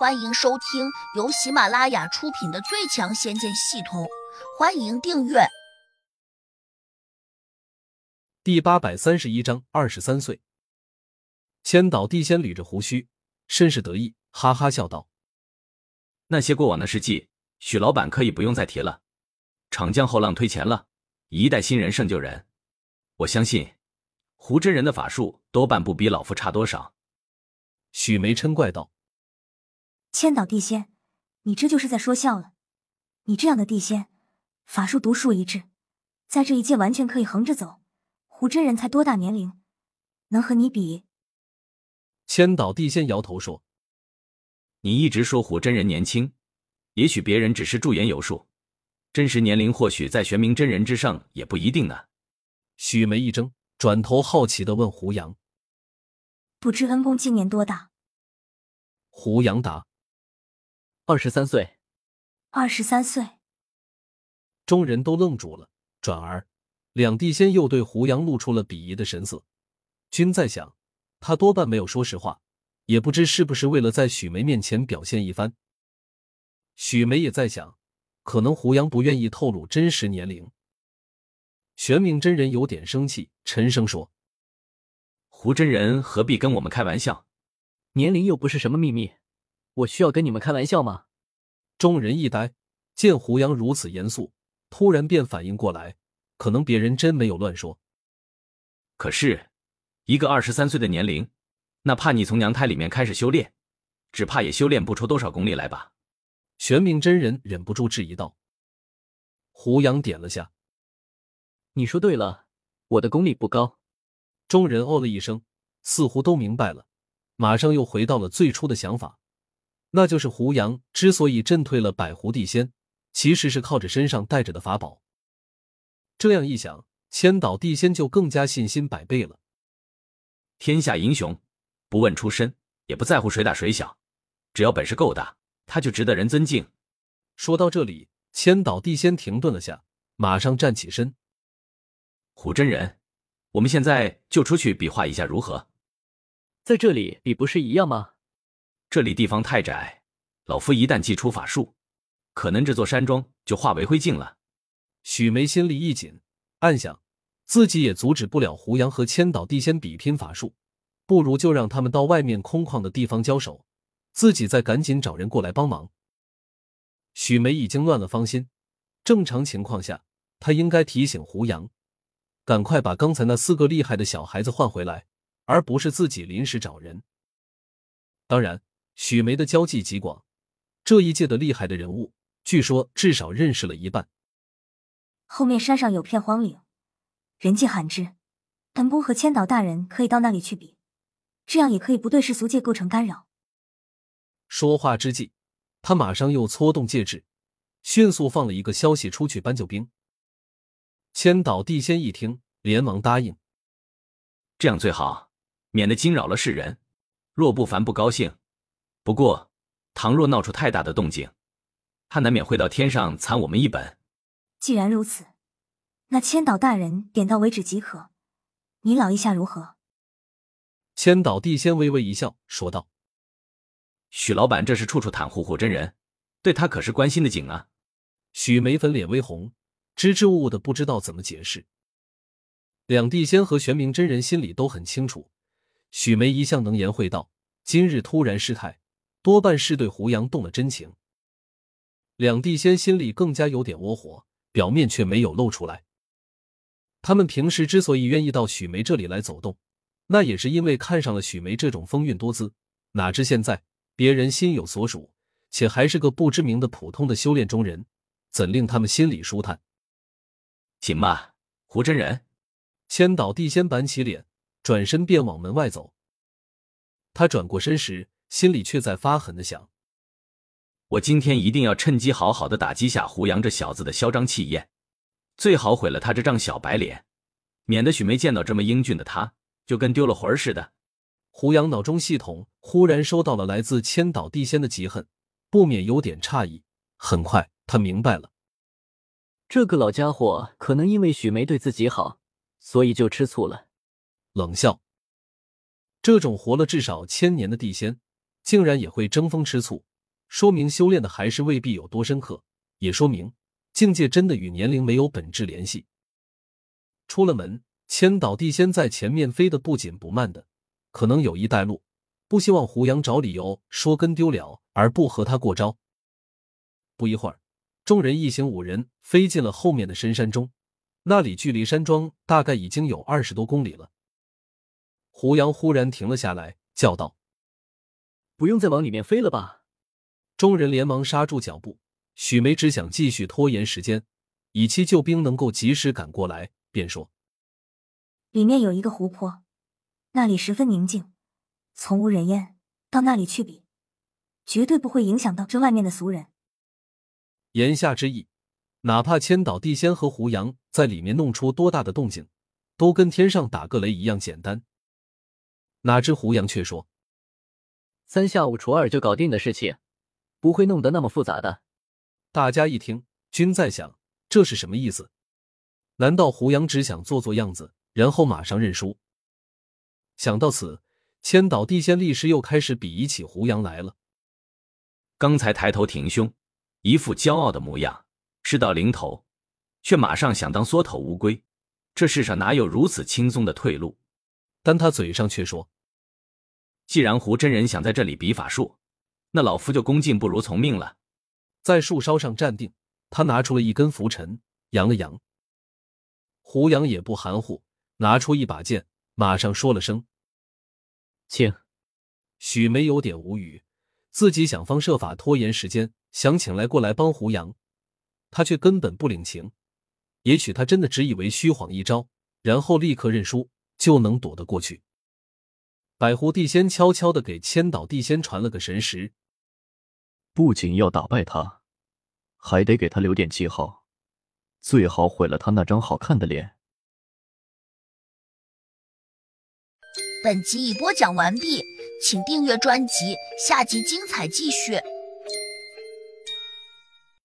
欢迎收听由喜马拉雅出品的《最强仙剑系统》，欢迎订阅。第八百三十一章，二十三岁。千岛地仙捋着胡须，甚是得意，哈哈笑道：“那些过往的事迹，许老板可以不用再提了。长江后浪推前浪，一代新人胜旧人。我相信，胡真人的法术多半不比老夫差多少。”许梅嗔怪道。千岛地仙，你这就是在说笑了。你这样的地仙，法术独树一帜，在这一界完全可以横着走。胡真人才多大年龄，能和你比？千岛地仙摇头说：“你一直说胡真人年轻，也许别人只是驻颜有术，真实年龄或许在玄冥真人之上，也不一定呢。”许梅一怔，转头好奇的问胡杨：“不知恩公今年多大？”胡杨答。二十三岁，二十三岁，众人都愣住了。转而，两地仙又对胡杨露出了鄙夷的神色。均在想，他多半没有说实话，也不知是不是为了在许梅面前表现一番。许梅也在想，可能胡杨不愿意透露真实年龄。玄冥真人有点生气，沉声说：“胡真人何必跟我们开玩笑？年龄又不是什么秘密。”我需要跟你们开玩笑吗？众人一呆，见胡杨如此严肃，突然便反应过来，可能别人真没有乱说。可是，一个二十三岁的年龄，哪怕你从娘胎里面开始修炼，只怕也修炼不出多少功力来吧？玄冥真人忍不住质疑道。胡杨点了下，你说对了，我的功力不高。众人哦了一声，似乎都明白了，马上又回到了最初的想法。那就是胡杨之所以震退了百狐地仙，其实是靠着身上带着的法宝。这样一想，千岛地仙就更加信心百倍了。天下英雄不问出身，也不在乎谁大谁小，只要本事够大，他就值得人尊敬。说到这里，千岛地仙停顿了下，马上站起身。虎真人，我们现在就出去比划一下如何？在这里比不是一样吗？这里地方太窄，老夫一旦祭出法术，可能这座山庄就化为灰烬了。许梅心里一紧，暗想自己也阻止不了胡杨和千岛地仙比拼法术，不如就让他们到外面空旷的地方交手，自己再赶紧找人过来帮忙。许梅已经乱了方心，正常情况下，他应该提醒胡杨，赶快把刚才那四个厉害的小孩子换回来，而不是自己临时找人。当然。许梅的交际极广，这一届的厉害的人物，据说至少认识了一半。后面山上有片荒岭，人迹罕至，本宫和千岛大人可以到那里去比，这样也可以不对世俗界构成干扰。说话之际，他马上又搓动戒指，迅速放了一个消息出去搬救兵。千岛地仙一听，连忙答应：“这样最好，免得惊扰了世人。若不凡不高兴。”不过，倘若闹出太大的动静，他难免会到天上惨我们一本。既然如此，那千岛大人点到为止即可。你老意下如何？千岛地仙微微一笑，说道：“许老板这是处处袒护护真人，对他可是关心的紧啊。”许梅粉脸微红，支支吾吾的不知道怎么解释。两地仙和玄冥真人心里都很清楚，许梅一向能言会道，今日突然失态。多半是对胡杨动了真情，两地仙心里更加有点窝火，表面却没有露出来。他们平时之所以愿意到许梅这里来走动，那也是因为看上了许梅这种风韵多姿。哪知现在别人心有所属，且还是个不知名的普通的修炼中人，怎令他们心里舒坦？行吧，胡真人。千岛地仙板起脸，转身便往门外走。他转过身时。心里却在发狠的想：我今天一定要趁机好好的打击下胡杨这小子的嚣张气焰，最好毁了他这张小白脸，免得许梅见到这么英俊的他，就跟丢了魂似的。胡杨脑中系统忽然收到了来自千岛地仙的嫉恨，不免有点诧异。很快，他明白了，这个老家伙可能因为许梅对自己好，所以就吃醋了。冷笑，这种活了至少千年的地仙。竟然也会争风吃醋，说明修炼的还是未必有多深刻，也说明境界真的与年龄没有本质联系。出了门，千岛地仙在前面飞得不紧不慢的，可能有意带路，不希望胡杨找理由说跟丢了而不和他过招。不一会儿，众人一行五人飞进了后面的深山中，那里距离山庄大概已经有二十多公里了。胡杨忽然停了下来，叫道。不用再往里面飞了吧？众人连忙刹住脚步。许梅只想继续拖延时间，以期救兵能够及时赶过来，便说：“里面有一个湖泊，那里十分宁静，从无人烟。到那里去比，绝对不会影响到这外面的俗人。”言下之意，哪怕千岛地仙和胡杨在里面弄出多大的动静，都跟天上打个雷一样简单。哪知胡杨却说。三下五除二就搞定的事情，不会弄得那么复杂的。大家一听，均在想这是什么意思？难道胡杨只想做做样子，然后马上认输？想到此，千岛地仙立时又开始鄙夷起胡杨来了。刚才抬头挺胸，一副骄傲的模样，事到临头，却马上想当缩头乌龟。这世上哪有如此轻松的退路？但他嘴上却说。既然胡真人想在这里比法术，那老夫就恭敬不如从命了。在树梢上站定，他拿出了一根拂尘，扬了扬。胡杨也不含糊，拿出一把剑，马上说了声：“请。”许梅有点无语，自己想方设法拖延时间，想请来过来帮胡杨，他却根本不领情。也许他真的只以为虚晃一招，然后立刻认输，就能躲得过去。百狐地仙悄悄的给千岛地仙传了个神识，不仅要打败他，还得给他留点记号，最好毁了他那张好看的脸。本集已播讲完毕，请订阅专辑，下集精彩继续。